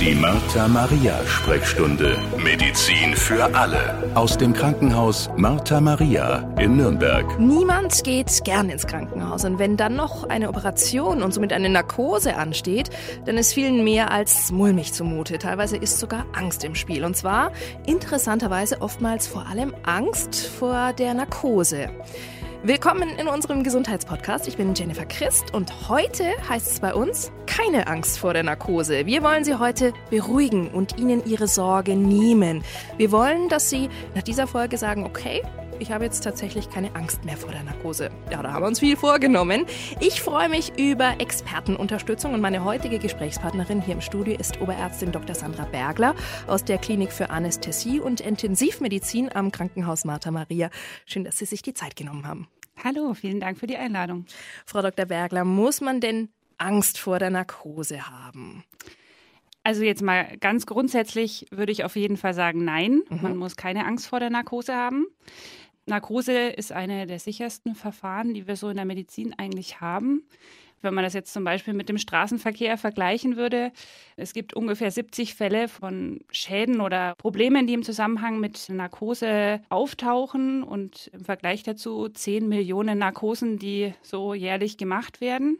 Die Martha Maria Sprechstunde. Medizin für alle. Aus dem Krankenhaus Martha Maria in Nürnberg. Niemand geht gern ins Krankenhaus. Und wenn dann noch eine Operation und somit eine Narkose ansteht, dann ist vielen mehr als mulmig zumute. Teilweise ist sogar Angst im Spiel. Und zwar interessanterweise oftmals vor allem Angst vor der Narkose. Willkommen in unserem Gesundheitspodcast. Ich bin Jennifer Christ und heute heißt es bei uns keine Angst vor der Narkose. Wir wollen Sie heute beruhigen und Ihnen Ihre Sorge nehmen. Wir wollen, dass Sie nach dieser Folge sagen, okay, ich habe jetzt tatsächlich keine Angst mehr vor der Narkose. Ja, da haben wir uns viel vorgenommen. Ich freue mich über Expertenunterstützung und meine heutige Gesprächspartnerin hier im Studio ist Oberärztin Dr. Sandra Bergler aus der Klinik für Anästhesie und Intensivmedizin am Krankenhaus Martha Maria. Schön, dass Sie sich die Zeit genommen haben. Hallo, vielen Dank für die Einladung. Frau Dr. Bergler, muss man denn Angst vor der Narkose haben? Also jetzt mal ganz grundsätzlich würde ich auf jeden Fall sagen, nein, mhm. man muss keine Angst vor der Narkose haben. Narkose ist eine der sichersten Verfahren, die wir so in der Medizin eigentlich haben. Wenn man das jetzt zum Beispiel mit dem Straßenverkehr vergleichen würde, es gibt ungefähr 70 Fälle von Schäden oder Problemen, die im Zusammenhang mit Narkose auftauchen und im Vergleich dazu 10 Millionen Narkosen, die so jährlich gemacht werden.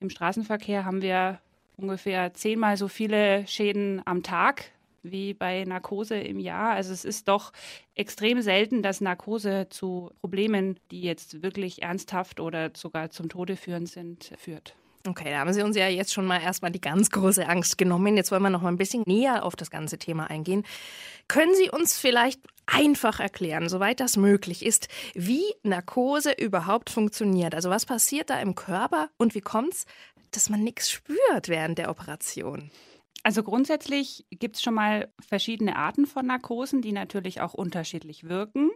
Im Straßenverkehr haben wir ungefähr zehnmal so viele Schäden am Tag wie bei Narkose im Jahr. Also es ist doch extrem selten, dass Narkose zu Problemen, die jetzt wirklich ernsthaft oder sogar zum Tode führend sind, führt. Okay, da haben Sie uns ja jetzt schon mal erstmal die ganz große Angst genommen. Jetzt wollen wir noch mal ein bisschen näher auf das ganze Thema eingehen. Können Sie uns vielleicht einfach erklären, soweit das möglich ist, wie Narkose überhaupt funktioniert? Also was passiert da im Körper und wie kommt es, dass man nichts spürt während der Operation? Also grundsätzlich gibt es schon mal verschiedene Arten von Narkosen, die natürlich auch unterschiedlich wirken.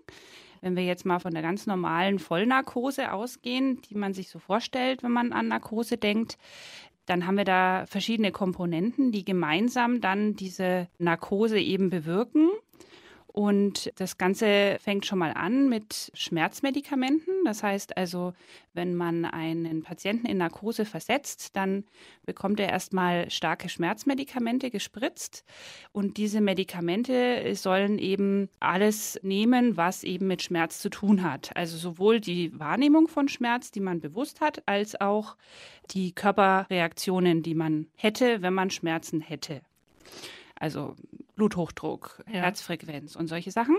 Wenn wir jetzt mal von der ganz normalen Vollnarkose ausgehen, die man sich so vorstellt, wenn man an Narkose denkt, dann haben wir da verschiedene Komponenten, die gemeinsam dann diese Narkose eben bewirken. Und das Ganze fängt schon mal an mit Schmerzmedikamenten. Das heißt also, wenn man einen Patienten in Narkose versetzt, dann bekommt er erstmal starke Schmerzmedikamente gespritzt. Und diese Medikamente sollen eben alles nehmen, was eben mit Schmerz zu tun hat. Also sowohl die Wahrnehmung von Schmerz, die man bewusst hat, als auch die Körperreaktionen, die man hätte, wenn man Schmerzen hätte. Also Bluthochdruck, ja. Herzfrequenz und solche Sachen.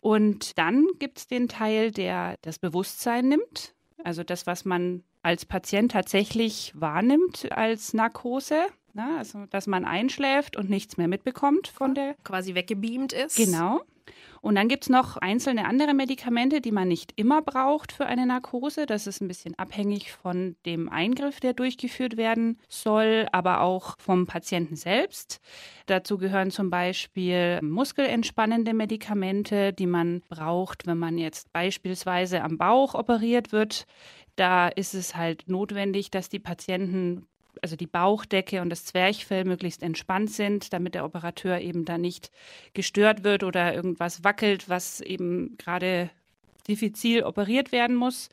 Und dann gibt es den Teil, der das Bewusstsein nimmt, also das, was man als Patient tatsächlich wahrnimmt als Narkose. Na, ne? also, dass man einschläft und nichts mehr mitbekommt von der. Quasi weggebeamt ist. Genau. Und dann gibt es noch einzelne andere Medikamente, die man nicht immer braucht für eine Narkose. Das ist ein bisschen abhängig von dem Eingriff, der durchgeführt werden soll, aber auch vom Patienten selbst. Dazu gehören zum Beispiel muskelentspannende Medikamente, die man braucht, wenn man jetzt beispielsweise am Bauch operiert wird. Da ist es halt notwendig, dass die Patienten also die Bauchdecke und das Zwerchfell möglichst entspannt sind, damit der Operateur eben da nicht gestört wird oder irgendwas wackelt, was eben gerade diffizil operiert werden muss.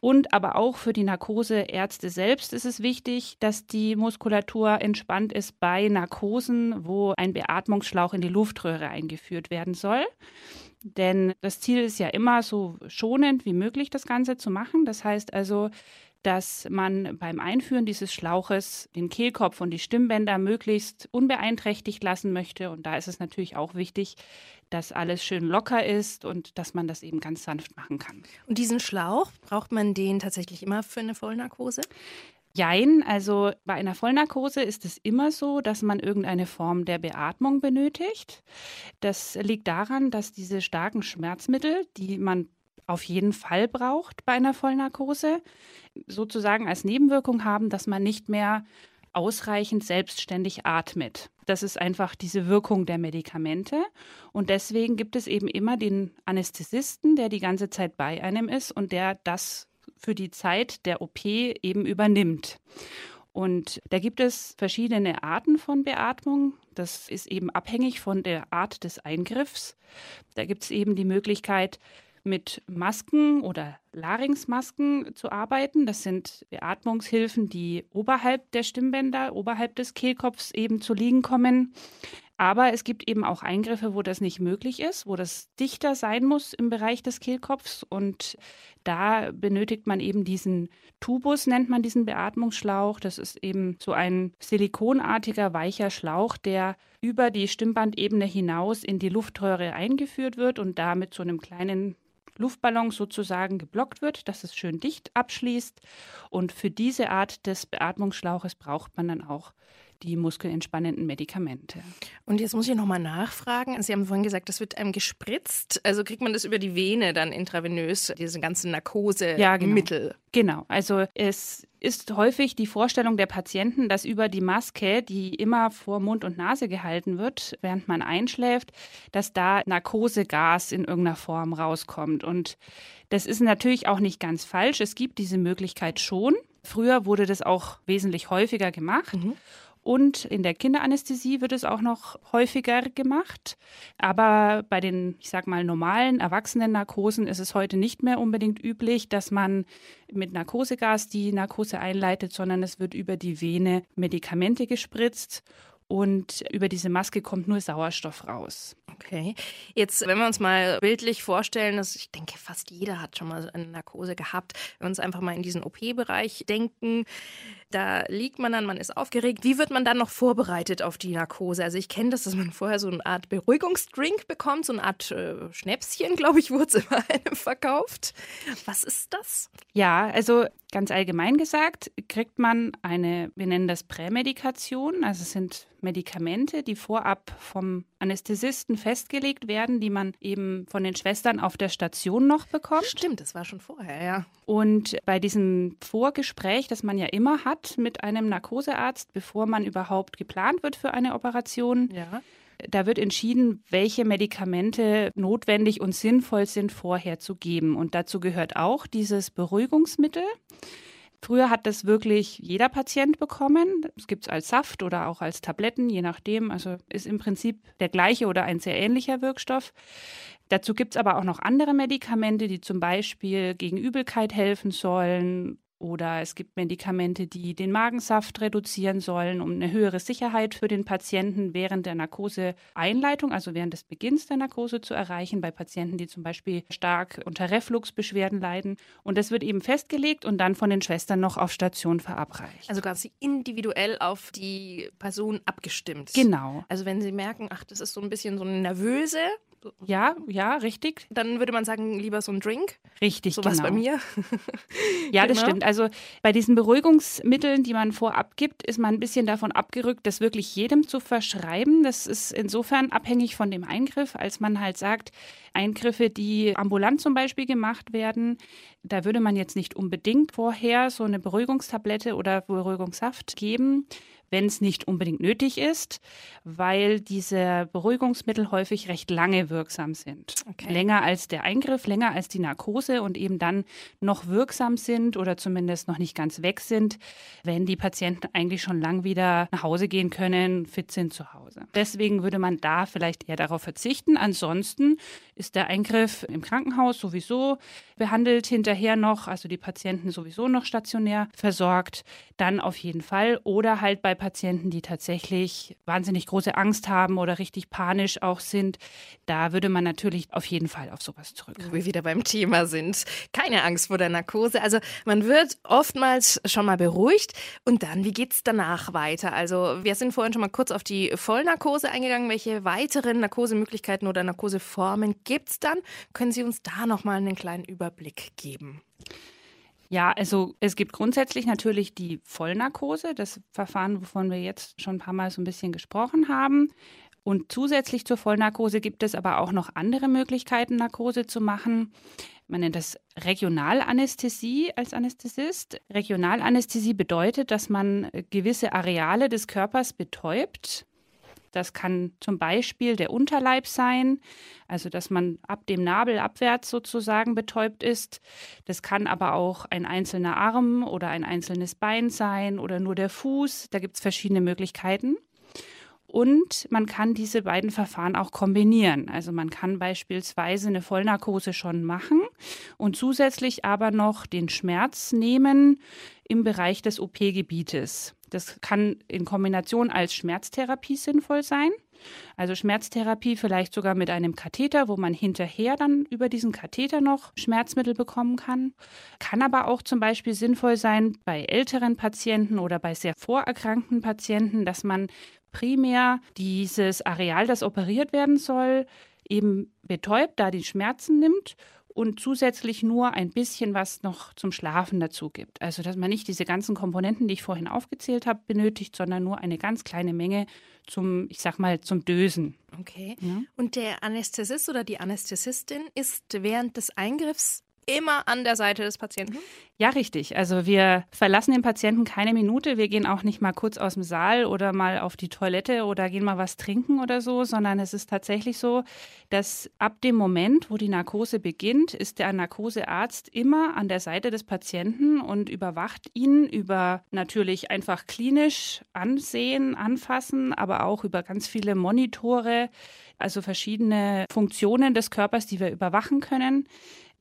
Und aber auch für die Narkoseärzte selbst ist es wichtig, dass die Muskulatur entspannt ist bei Narkosen, wo ein Beatmungsschlauch in die Luftröhre eingeführt werden soll. Denn das Ziel ist ja immer so schonend wie möglich das Ganze zu machen. Das heißt also, dass man beim Einführen dieses Schlauches den Kehlkopf und die Stimmbänder möglichst unbeeinträchtigt lassen möchte. Und da ist es natürlich auch wichtig, dass alles schön locker ist und dass man das eben ganz sanft machen kann. Und diesen Schlauch, braucht man den tatsächlich immer für eine Vollnarkose? Jein, also bei einer Vollnarkose ist es immer so, dass man irgendeine Form der Beatmung benötigt. Das liegt daran, dass diese starken Schmerzmittel, die man auf jeden Fall braucht bei einer Vollnarkose, sozusagen als Nebenwirkung haben, dass man nicht mehr ausreichend selbstständig atmet. Das ist einfach diese Wirkung der Medikamente. Und deswegen gibt es eben immer den Anästhesisten, der die ganze Zeit bei einem ist und der das für die Zeit der OP eben übernimmt. Und da gibt es verschiedene Arten von Beatmung. Das ist eben abhängig von der Art des Eingriffs. Da gibt es eben die Möglichkeit, mit Masken oder Larynxmasken zu arbeiten. Das sind Beatmungshilfen, die oberhalb der Stimmbänder, oberhalb des Kehlkopfs eben zu liegen kommen. Aber es gibt eben auch Eingriffe, wo das nicht möglich ist, wo das dichter sein muss im Bereich des Kehlkopfs. Und da benötigt man eben diesen Tubus, nennt man diesen Beatmungsschlauch. Das ist eben so ein silikonartiger, weicher Schlauch, der über die Stimmbandebene hinaus in die Luftröhre eingeführt wird und da mit so einem kleinen Luftballon sozusagen geblockt wird, dass es schön dicht abschließt. Und für diese Art des Beatmungsschlauches braucht man dann auch die muskelentspannenden Medikamente. Und jetzt muss ich nochmal nachfragen. Sie haben vorhin gesagt, das wird einem gespritzt. Also kriegt man das über die Vene dann intravenös, diese ganzen Narkosemittel? Ja, genau. genau. Also es ist häufig die Vorstellung der Patienten, dass über die Maske, die immer vor Mund und Nase gehalten wird, während man einschläft, dass da Narkosegas in irgendeiner Form rauskommt. Und das ist natürlich auch nicht ganz falsch. Es gibt diese Möglichkeit schon. Früher wurde das auch wesentlich häufiger gemacht. Mhm. Und in der Kinderanästhesie wird es auch noch häufiger gemacht. Aber bei den, ich sag mal, normalen Erwachsenen-Narkosen ist es heute nicht mehr unbedingt üblich, dass man mit Narkosegas die Narkose einleitet, sondern es wird über die Vene Medikamente gespritzt und über diese Maske kommt nur Sauerstoff raus. Okay. Jetzt, wenn wir uns mal bildlich vorstellen, dass ich denke, fast jeder hat schon mal eine Narkose gehabt, wenn wir uns einfach mal in diesen OP-Bereich denken, da liegt man dann, man ist aufgeregt. Wie wird man dann noch vorbereitet auf die Narkose? Also ich kenne das, dass man vorher so eine Art Beruhigungsdrink bekommt, so eine Art äh, Schnäpschen, glaube ich, wurde es immer einem verkauft. Was ist das? Ja, also ganz allgemein gesagt, kriegt man eine, wir nennen das Prämedikation, also es sind Medikamente, die vorab vom Anästhesisten festgelegt werden, die man eben von den Schwestern auf der Station noch bekommt. Stimmt, das war schon vorher, ja. Und bei diesem Vorgespräch, das man ja immer hat mit einem Narkosearzt, bevor man überhaupt geplant wird für eine Operation, ja. Da wird entschieden, welche Medikamente notwendig und sinnvoll sind, vorher zu geben. Und dazu gehört auch dieses Beruhigungsmittel. Früher hat das wirklich jeder Patient bekommen. Es gibt es als Saft oder auch als Tabletten, je nachdem. Also ist im Prinzip der gleiche oder ein sehr ähnlicher Wirkstoff. Dazu gibt es aber auch noch andere Medikamente, die zum Beispiel gegen Übelkeit helfen sollen oder es gibt Medikamente, die den Magensaft reduzieren sollen, um eine höhere Sicherheit für den Patienten während der Narkoseeinleitung, also während des Beginns der Narkose zu erreichen, bei Patienten, die zum Beispiel stark unter Refluxbeschwerden leiden. Und das wird eben festgelegt und dann von den Schwestern noch auf Station verabreicht. Also quasi individuell auf die Person abgestimmt. Genau. Also wenn Sie merken, ach, das ist so ein bisschen so eine nervöse ja, ja, richtig. Dann würde man sagen, lieber so ein Drink. Richtig, so was genau. bei mir. ja, das genau. stimmt. Also bei diesen Beruhigungsmitteln, die man vorab gibt, ist man ein bisschen davon abgerückt, das wirklich jedem zu verschreiben. Das ist insofern abhängig von dem Eingriff, als man halt sagt, Eingriffe, die ambulant zum Beispiel gemacht werden, da würde man jetzt nicht unbedingt vorher so eine Beruhigungstablette oder Beruhigungssaft geben wenn es nicht unbedingt nötig ist, weil diese Beruhigungsmittel häufig recht lange wirksam sind. Okay. Länger als der Eingriff, länger als die Narkose und eben dann noch wirksam sind oder zumindest noch nicht ganz weg sind, wenn die Patienten eigentlich schon lang wieder nach Hause gehen können, fit sind zu Hause. Deswegen würde man da vielleicht eher darauf verzichten. Ansonsten ist der Eingriff im Krankenhaus sowieso behandelt hinterher noch, also die Patienten sowieso noch stationär versorgt, dann auf jeden Fall oder halt bei Patienten, die tatsächlich wahnsinnig große Angst haben oder richtig panisch auch sind, da würde man natürlich auf jeden Fall auf sowas zurückgreifen. Wo wir wieder beim Thema sind. Keine Angst vor der Narkose. Also man wird oftmals schon mal beruhigt und dann, wie geht es danach weiter? Also wir sind vorhin schon mal kurz auf die Vollnarkose eingegangen. Welche weiteren Narkosemöglichkeiten oder Narkoseformen gibt es dann? Können Sie uns da nochmal einen kleinen Überblick geben? Ja, also es gibt grundsätzlich natürlich die Vollnarkose, das Verfahren, wovon wir jetzt schon ein paar Mal so ein bisschen gesprochen haben. Und zusätzlich zur Vollnarkose gibt es aber auch noch andere Möglichkeiten, Narkose zu machen. Man nennt das Regionalanästhesie als Anästhesist. Regionalanästhesie bedeutet, dass man gewisse Areale des Körpers betäubt. Das kann zum Beispiel der Unterleib sein, also dass man ab dem Nabel abwärts sozusagen betäubt ist. Das kann aber auch ein einzelner Arm oder ein einzelnes Bein sein oder nur der Fuß. Da gibt es verschiedene Möglichkeiten. Und man kann diese beiden Verfahren auch kombinieren. Also man kann beispielsweise eine Vollnarkose schon machen und zusätzlich aber noch den Schmerz nehmen im Bereich des OP-Gebietes. Das kann in Kombination als Schmerztherapie sinnvoll sein. Also Schmerztherapie vielleicht sogar mit einem Katheter, wo man hinterher dann über diesen Katheter noch Schmerzmittel bekommen kann. Kann aber auch zum Beispiel sinnvoll sein bei älteren Patienten oder bei sehr vorerkrankten Patienten, dass man primär dieses Areal, das operiert werden soll, eben betäubt, da die Schmerzen nimmt und zusätzlich nur ein bisschen was noch zum Schlafen dazu gibt. Also dass man nicht diese ganzen Komponenten, die ich vorhin aufgezählt habe, benötigt, sondern nur eine ganz kleine Menge zum, ich sag mal, zum Dösen. Okay. Ja? Und der Anästhesist oder die Anästhesistin ist während des Eingriffs immer an der Seite des Patienten? Ja, richtig. Also wir verlassen den Patienten keine Minute. Wir gehen auch nicht mal kurz aus dem Saal oder mal auf die Toilette oder gehen mal was trinken oder so, sondern es ist tatsächlich so, dass ab dem Moment, wo die Narkose beginnt, ist der Narkosearzt immer an der Seite des Patienten und überwacht ihn über natürlich einfach klinisch ansehen, anfassen, aber auch über ganz viele Monitore, also verschiedene Funktionen des Körpers, die wir überwachen können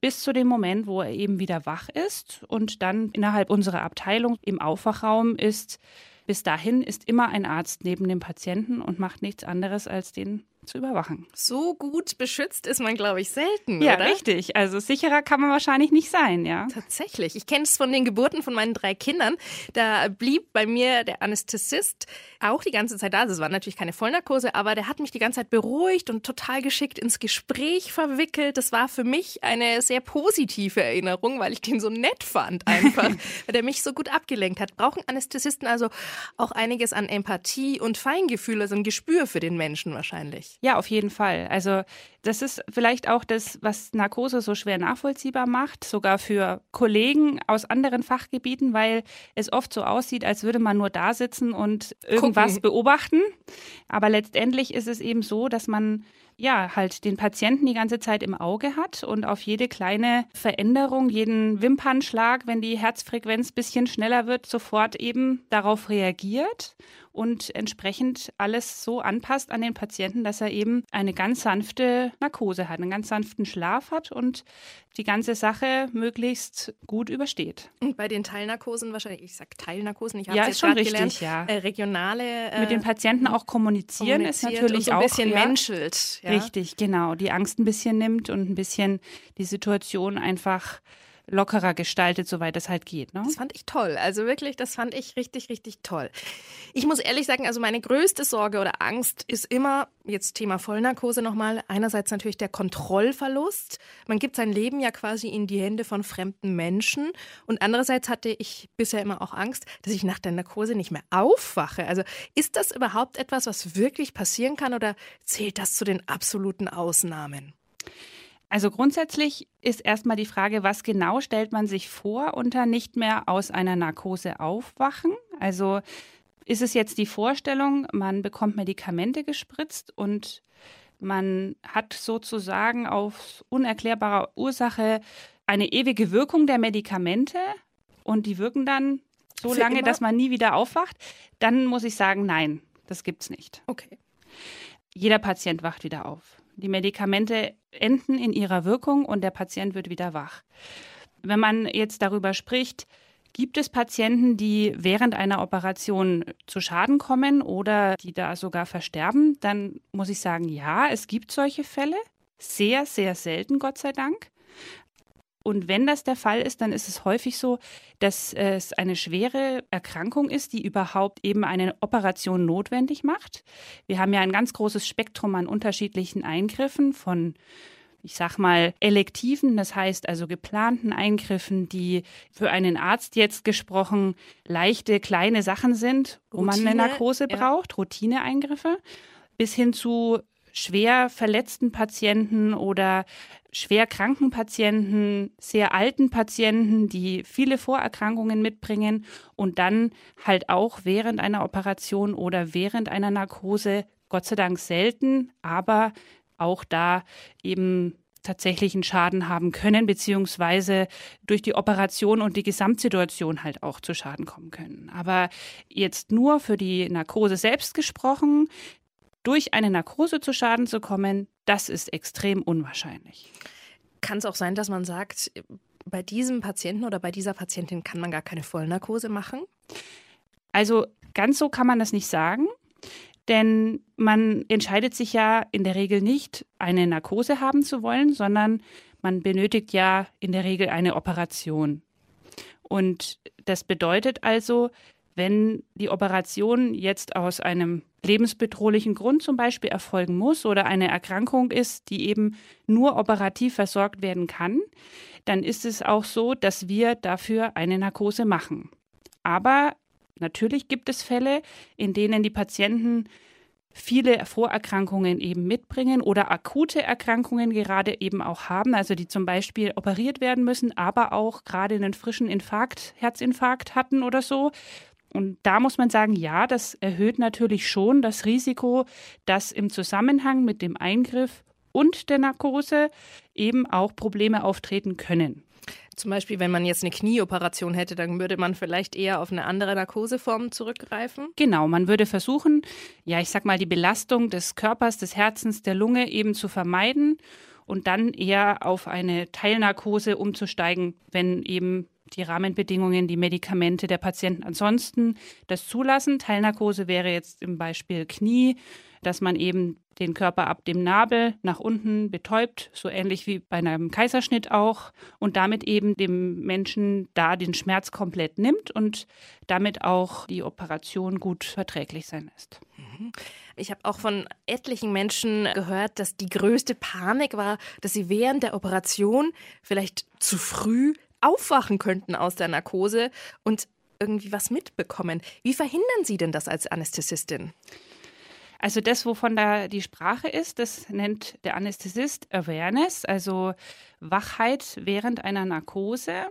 bis zu dem Moment, wo er eben wieder wach ist und dann innerhalb unserer Abteilung im Aufwachraum ist. Bis dahin ist immer ein Arzt neben dem Patienten und macht nichts anderes als den zu überwachen. So gut beschützt ist man, glaube ich, selten. Ja, oder? richtig. Also sicherer kann man wahrscheinlich nicht sein, ja. Tatsächlich. Ich kenne es von den Geburten von meinen drei Kindern. Da blieb bei mir der Anästhesist auch die ganze Zeit da. Also es war natürlich keine Vollnarkose, aber der hat mich die ganze Zeit beruhigt und total geschickt ins Gespräch verwickelt. Das war für mich eine sehr positive Erinnerung, weil ich den so nett fand einfach, weil der mich so gut abgelenkt hat. Brauchen Anästhesisten also auch einiges an Empathie und Feingefühl, also ein Gespür für den Menschen wahrscheinlich. Ja, auf jeden Fall. Also das ist vielleicht auch das, was Narkose so schwer nachvollziehbar macht, sogar für Kollegen aus anderen Fachgebieten, weil es oft so aussieht, als würde man nur da sitzen und irgendwas Gucken. beobachten. Aber letztendlich ist es eben so, dass man ja, halt den Patienten die ganze Zeit im Auge hat und auf jede kleine Veränderung, jeden Wimpernschlag, wenn die Herzfrequenz bisschen schneller wird, sofort eben darauf reagiert und entsprechend alles so anpasst an den Patienten, dass er eben eine ganz sanfte Narkose hat, einen ganz sanften Schlaf hat und die ganze Sache möglichst gut übersteht. Und bei den Teilnarkosen wahrscheinlich, ich sage Teilnarkosen, ich habe ja, es schon richtig, gelernt, ja. Äh, regionale äh, mit den Patienten auch kommunizieren ist natürlich so ein bisschen ja, menschelt. Ja. Richtig, genau, die Angst ein bisschen nimmt und ein bisschen die Situation einfach lockerer gestaltet, soweit es halt geht. Ne? Das fand ich toll. Also wirklich, das fand ich richtig, richtig toll. Ich muss ehrlich sagen, also meine größte Sorge oder Angst ist immer, jetzt Thema Vollnarkose nochmal, einerseits natürlich der Kontrollverlust. Man gibt sein Leben ja quasi in die Hände von fremden Menschen. Und andererseits hatte ich bisher immer auch Angst, dass ich nach der Narkose nicht mehr aufwache. Also ist das überhaupt etwas, was wirklich passieren kann oder zählt das zu den absoluten Ausnahmen? Also grundsätzlich ist erstmal die Frage, was genau stellt man sich vor unter nicht mehr aus einer Narkose aufwachen? Also ist es jetzt die Vorstellung, man bekommt Medikamente gespritzt und man hat sozusagen auf unerklärbare Ursache eine ewige Wirkung der Medikamente und die wirken dann so Für lange, immer? dass man nie wieder aufwacht? Dann muss ich sagen, nein, das gibt's nicht. Okay. Jeder Patient wacht wieder auf. Die Medikamente enden in ihrer Wirkung und der Patient wird wieder wach. Wenn man jetzt darüber spricht, gibt es Patienten, die während einer Operation zu Schaden kommen oder die da sogar versterben, dann muss ich sagen, ja, es gibt solche Fälle. Sehr, sehr selten, Gott sei Dank. Und wenn das der Fall ist, dann ist es häufig so, dass es eine schwere Erkrankung ist, die überhaupt eben eine Operation notwendig macht. Wir haben ja ein ganz großes Spektrum an unterschiedlichen Eingriffen von ich sag mal, elektiven, das heißt also geplanten Eingriffen, die für einen Arzt jetzt gesprochen leichte, kleine Sachen sind, wo Routine, man eine Narkose ja. braucht, Routineeingriffe, bis hin zu schwer verletzten Patienten oder schwer kranken Patienten, sehr alten Patienten, die viele Vorerkrankungen mitbringen und dann halt auch während einer Operation oder während einer Narkose, Gott sei Dank selten, aber auch da eben tatsächlichen Schaden haben können, beziehungsweise durch die Operation und die Gesamtsituation halt auch zu Schaden kommen können. Aber jetzt nur für die Narkose selbst gesprochen, durch eine Narkose zu Schaden zu kommen, das ist extrem unwahrscheinlich. Kann es auch sein, dass man sagt, bei diesem Patienten oder bei dieser Patientin kann man gar keine Vollnarkose machen? Also ganz so kann man das nicht sagen. Denn man entscheidet sich ja in der Regel nicht, eine Narkose haben zu wollen, sondern man benötigt ja in der Regel eine Operation. Und das bedeutet also, wenn die Operation jetzt aus einem lebensbedrohlichen Grund zum Beispiel erfolgen muss oder eine Erkrankung ist, die eben nur operativ versorgt werden kann, dann ist es auch so, dass wir dafür eine Narkose machen. Aber natürlich gibt es Fälle, in denen die Patienten viele Vorerkrankungen eben mitbringen oder akute Erkrankungen gerade eben auch haben, also die zum Beispiel operiert werden müssen, aber auch gerade einen frischen Infarkt, Herzinfarkt hatten oder so. Und da muss man sagen, ja, das erhöht natürlich schon das Risiko, dass im Zusammenhang mit dem Eingriff und der Narkose eben auch Probleme auftreten können. Zum Beispiel, wenn man jetzt eine Knieoperation hätte, dann würde man vielleicht eher auf eine andere Narkoseform zurückgreifen? Genau, man würde versuchen, ja, ich sag mal, die Belastung des Körpers, des Herzens, der Lunge eben zu vermeiden und dann eher auf eine Teilnarkose umzusteigen, wenn eben die Rahmenbedingungen, die Medikamente der Patienten ansonsten das zulassen. Teilnarkose wäre jetzt im Beispiel Knie, dass man eben den Körper ab dem Nabel nach unten betäubt, so ähnlich wie bei einem Kaiserschnitt auch, und damit eben dem Menschen da den Schmerz komplett nimmt und damit auch die Operation gut verträglich sein lässt. Mhm. Ich habe auch von etlichen Menschen gehört, dass die größte Panik war, dass sie während der Operation vielleicht zu früh aufwachen könnten aus der Narkose und irgendwie was mitbekommen. Wie verhindern Sie denn das als Anästhesistin? Also das, wovon da die Sprache ist, das nennt der Anästhesist Awareness, also Wachheit während einer Narkose.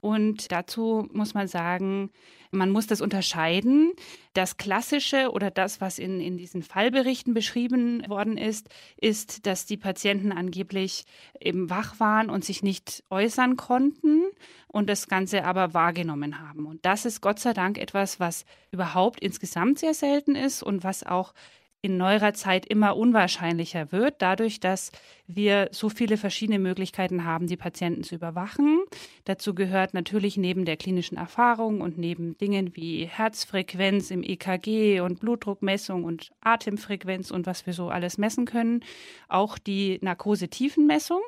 Und dazu muss man sagen, man muss das unterscheiden. Das Klassische oder das, was in, in diesen Fallberichten beschrieben worden ist, ist, dass die Patienten angeblich eben wach waren und sich nicht äußern konnten und das Ganze aber wahrgenommen haben. Und das ist Gott sei Dank etwas, was überhaupt insgesamt sehr selten ist und was auch in neuerer Zeit immer unwahrscheinlicher wird, dadurch, dass wir so viele verschiedene Möglichkeiten haben, die Patienten zu überwachen. Dazu gehört natürlich neben der klinischen Erfahrung und neben Dingen wie Herzfrequenz im EKG und Blutdruckmessung und Atemfrequenz und was wir so alles messen können, auch die Narkosetiefenmessung.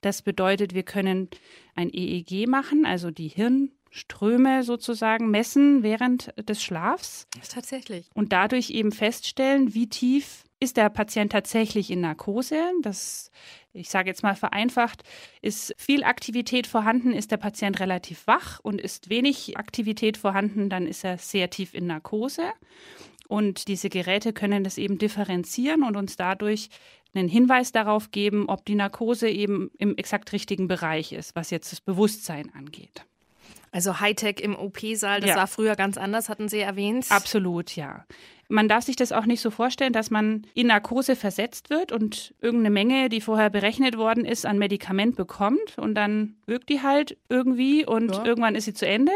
Das bedeutet, wir können ein EEG machen, also die Hirn Ströme sozusagen messen während des Schlafs. Tatsächlich. Und dadurch eben feststellen, wie tief ist der Patient tatsächlich in Narkose. Das, ich sage jetzt mal vereinfacht, ist viel Aktivität vorhanden, ist der Patient relativ wach und ist wenig Aktivität vorhanden, dann ist er sehr tief in Narkose. Und diese Geräte können das eben differenzieren und uns dadurch einen Hinweis darauf geben, ob die Narkose eben im exakt richtigen Bereich ist, was jetzt das Bewusstsein angeht. Also Hightech im OP-Saal, das ja. war früher ganz anders, hatten Sie erwähnt. Absolut, ja. Man darf sich das auch nicht so vorstellen, dass man in Narkose versetzt wird und irgendeine Menge, die vorher berechnet worden ist, an Medikament bekommt und dann wirkt die halt irgendwie und ja. irgendwann ist sie zu Ende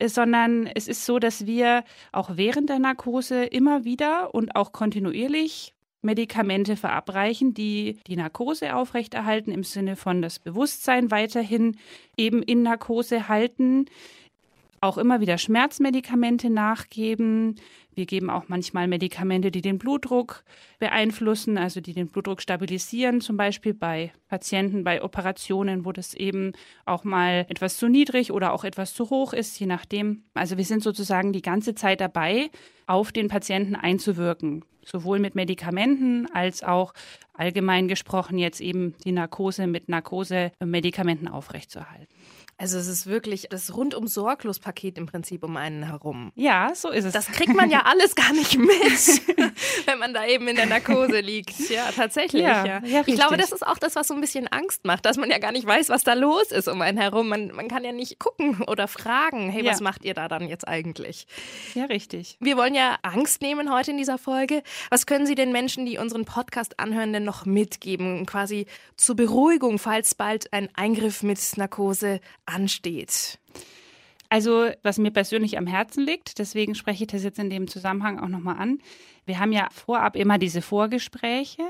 äh, sondern es ist so, dass wir auch während der Narkose immer wieder und auch kontinuierlich Medikamente verabreichen, die die Narkose aufrechterhalten, im Sinne von das Bewusstsein weiterhin eben in Narkose halten, auch immer wieder Schmerzmedikamente nachgeben. Wir geben auch manchmal Medikamente, die den Blutdruck beeinflussen, also die den Blutdruck stabilisieren, zum Beispiel bei Patienten, bei Operationen, wo das eben auch mal etwas zu niedrig oder auch etwas zu hoch ist, je nachdem. Also wir sind sozusagen die ganze Zeit dabei, auf den Patienten einzuwirken sowohl mit Medikamenten als auch allgemein gesprochen jetzt eben die Narkose mit Narkose-Medikamenten aufrechtzuerhalten. Also es ist wirklich das rundum sorglos Paket im Prinzip um einen herum. Ja, so ist es. Das kriegt man ja alles gar nicht mit, wenn man da eben in der Narkose liegt. Ja, tatsächlich. Ja, ja. ja ich glaube, das ist auch das, was so ein bisschen Angst macht, dass man ja gar nicht weiß, was da los ist um einen herum. Man, man kann ja nicht gucken oder fragen, hey, ja. was macht ihr da dann jetzt eigentlich? Ja, richtig. Wir wollen ja Angst nehmen heute in dieser Folge. Was können Sie den Menschen, die unseren Podcast anhören, denn noch mitgeben, quasi zur Beruhigung, falls bald ein Eingriff mit Narkose ansteht? Also, was mir persönlich am Herzen liegt, deswegen spreche ich das jetzt in dem Zusammenhang auch nochmal an. Wir haben ja vorab immer diese Vorgespräche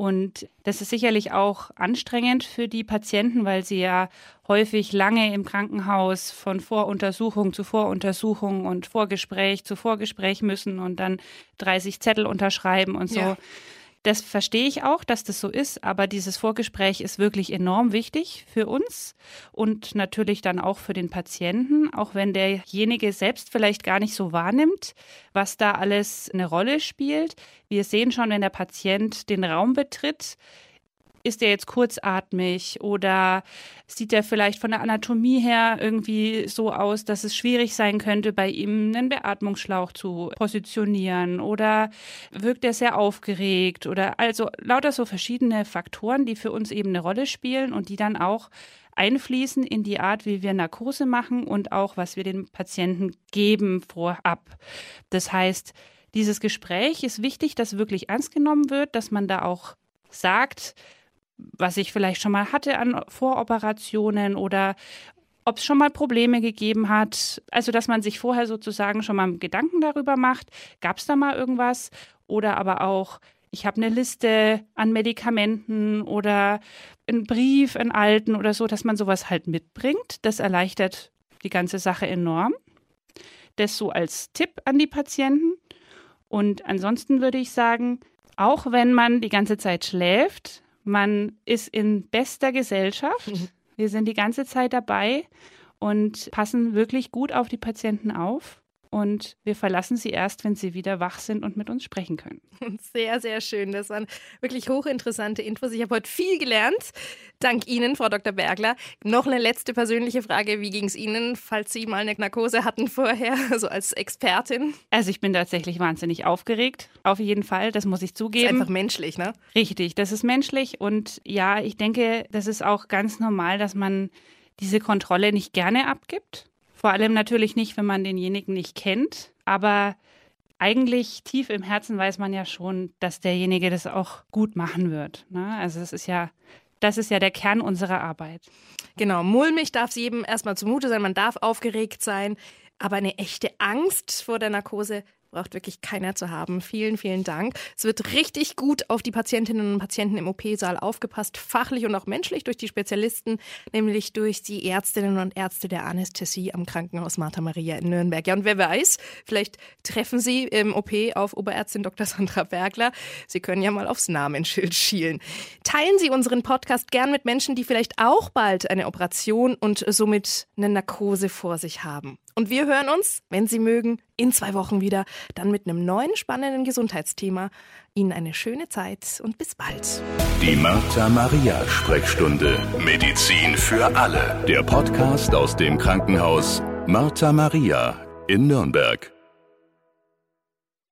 und das ist sicherlich auch anstrengend für die Patienten, weil sie ja häufig lange im Krankenhaus von Voruntersuchung zu Voruntersuchung und Vorgespräch zu Vorgespräch müssen und dann 30 Zettel unterschreiben und so. Ja. Das verstehe ich auch, dass das so ist, aber dieses Vorgespräch ist wirklich enorm wichtig für uns und natürlich dann auch für den Patienten, auch wenn derjenige selbst vielleicht gar nicht so wahrnimmt, was da alles eine Rolle spielt. Wir sehen schon, wenn der Patient den Raum betritt, ist er jetzt kurzatmig oder sieht er vielleicht von der Anatomie her irgendwie so aus, dass es schwierig sein könnte, bei ihm einen Beatmungsschlauch zu positionieren oder wirkt er sehr aufgeregt oder also lauter so verschiedene Faktoren, die für uns eben eine Rolle spielen und die dann auch einfließen in die Art, wie wir Narkose machen und auch, was wir den Patienten geben vorab. Das heißt, dieses Gespräch ist wichtig, dass wirklich ernst genommen wird, dass man da auch sagt, was ich vielleicht schon mal hatte an Voroperationen oder ob es schon mal Probleme gegeben hat. Also, dass man sich vorher sozusagen schon mal Gedanken darüber macht, gab es da mal irgendwas? Oder aber auch, ich habe eine Liste an Medikamenten oder einen Brief, einen alten oder so, dass man sowas halt mitbringt. Das erleichtert die ganze Sache enorm. Das so als Tipp an die Patienten. Und ansonsten würde ich sagen, auch wenn man die ganze Zeit schläft, man ist in bester Gesellschaft. Wir sind die ganze Zeit dabei und passen wirklich gut auf die Patienten auf und wir verlassen sie erst, wenn sie wieder wach sind und mit uns sprechen können. Sehr, sehr schön. Das waren wirklich hochinteressante Infos. Ich habe heute viel gelernt. Dank Ihnen, Frau Dr. Bergler. Noch eine letzte persönliche Frage. Wie ging es Ihnen, falls Sie mal eine Narkose hatten vorher, so als Expertin? Also ich bin tatsächlich wahnsinnig aufgeregt. Auf jeden Fall, das muss ich zugeben. Das ist einfach menschlich, ne? Richtig, das ist menschlich. Und ja, ich denke, das ist auch ganz normal, dass man diese Kontrolle nicht gerne abgibt. Vor allem natürlich nicht, wenn man denjenigen nicht kennt. Aber eigentlich tief im Herzen weiß man ja schon, dass derjenige das auch gut machen wird. Ne? Also es ist ja, das ist ja der Kern unserer Arbeit. Genau, mulmig darf es jedem erstmal zumute sein, man darf aufgeregt sein, aber eine echte Angst vor der Narkose braucht wirklich keiner zu haben. Vielen, vielen Dank. Es wird richtig gut auf die Patientinnen und Patienten im OP-Saal aufgepasst, fachlich und auch menschlich durch die Spezialisten, nämlich durch die Ärztinnen und Ärzte der Anästhesie am Krankenhaus Martha Maria in Nürnberg. Ja, und wer weiß, vielleicht treffen Sie im OP auf Oberärztin Dr. Sandra Bergler. Sie können ja mal aufs Namensschild schielen. Teilen Sie unseren Podcast gern mit Menschen, die vielleicht auch bald eine Operation und somit eine Narkose vor sich haben. Und wir hören uns, wenn Sie mögen, in zwei Wochen wieder, dann mit einem neuen spannenden Gesundheitsthema. Ihnen eine schöne Zeit und bis bald. Die Martha Maria Sprechstunde. Medizin für alle. Der Podcast aus dem Krankenhaus Martha Maria in Nürnberg.